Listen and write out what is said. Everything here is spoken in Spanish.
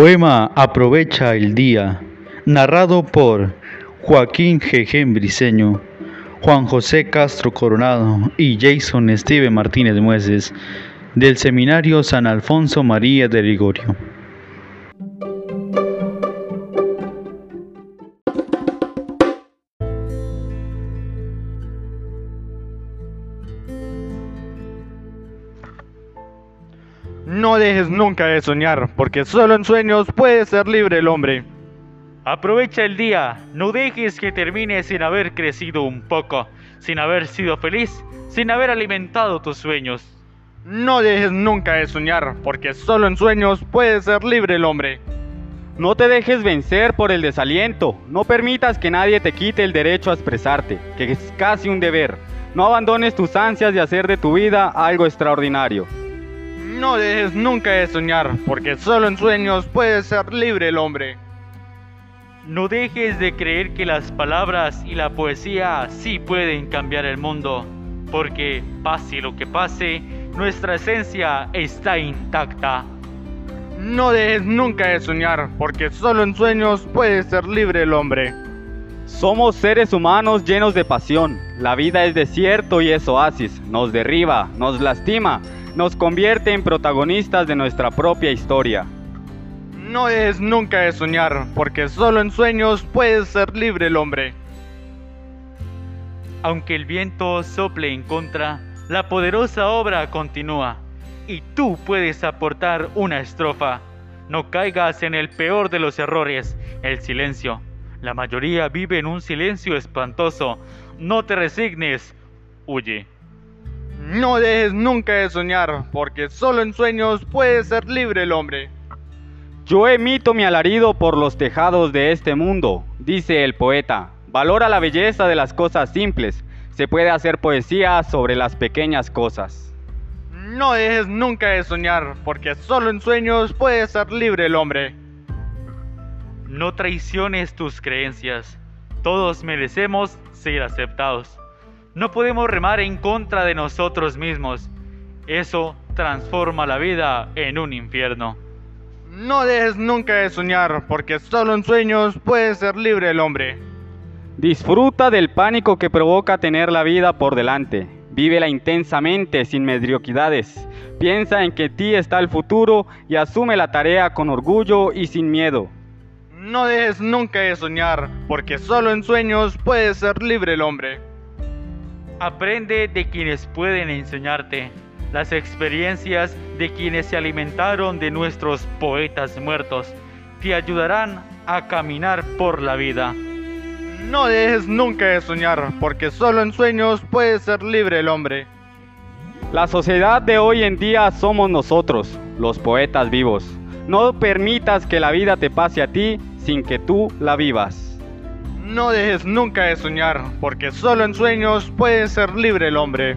Poema Aprovecha el Día, narrado por Joaquín Jejem Briceño, Juan José Castro Coronado y Jason Steve Martínez Mueces, del Seminario San Alfonso María de Ligorio. No dejes nunca de soñar, porque solo en sueños puede ser libre el hombre. Aprovecha el día, no dejes que termine sin haber crecido un poco, sin haber sido feliz, sin haber alimentado tus sueños. No dejes nunca de soñar, porque solo en sueños puede ser libre el hombre. No te dejes vencer por el desaliento, no permitas que nadie te quite el derecho a expresarte, que es casi un deber. No abandones tus ansias de hacer de tu vida algo extraordinario. No dejes nunca de soñar, porque solo en sueños puede ser libre el hombre. No dejes de creer que las palabras y la poesía sí pueden cambiar el mundo, porque pase lo que pase, nuestra esencia está intacta. No dejes nunca de soñar, porque solo en sueños puede ser libre el hombre. Somos seres humanos llenos de pasión. La vida es desierto y es oasis. Nos derriba, nos lastima, nos convierte en protagonistas de nuestra propia historia. No dejes nunca de soñar, porque solo en sueños puede ser libre el hombre. Aunque el viento sople en contra, la poderosa obra continúa, y tú puedes aportar una estrofa. No caigas en el peor de los errores, el silencio. La mayoría vive en un silencio espantoso. No te resignes, huye. No dejes nunca de soñar, porque solo en sueños puede ser libre el hombre. Yo emito mi alarido por los tejados de este mundo, dice el poeta. Valora la belleza de las cosas simples. Se puede hacer poesía sobre las pequeñas cosas. No dejes nunca de soñar, porque solo en sueños puede ser libre el hombre. No traiciones tus creencias. Todos merecemos ser aceptados. No podemos remar en contra de nosotros mismos. Eso transforma la vida en un infierno. No dejes nunca de soñar, porque solo en sueños puede ser libre el hombre. Disfruta del pánico que provoca tener la vida por delante. Vívela intensamente, sin mediocridades. Piensa en que ti está el futuro y asume la tarea con orgullo y sin miedo. No dejes nunca de soñar, porque solo en sueños puede ser libre el hombre. Aprende de quienes pueden enseñarte, las experiencias de quienes se alimentaron de nuestros poetas muertos, te ayudarán a caminar por la vida. No dejes nunca de soñar, porque solo en sueños puede ser libre el hombre. La sociedad de hoy en día somos nosotros, los poetas vivos. No permitas que la vida te pase a ti sin que tú la vivas. No dejes nunca de soñar, porque solo en sueños puede ser libre el hombre.